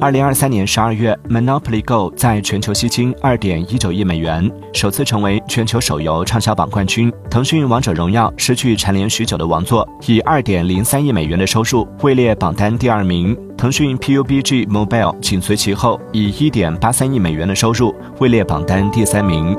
二零二三年十二月 monopoly go 在全球吸金二点一九亿美元首次成为全球手游畅销榜冠军。腾讯王者荣耀失去蝉联许久的王座以二点零三亿美元的收入位列榜单第二名。腾讯 pubg mobile 紧随其后以一点八三亿美元的收入位列榜单第三名。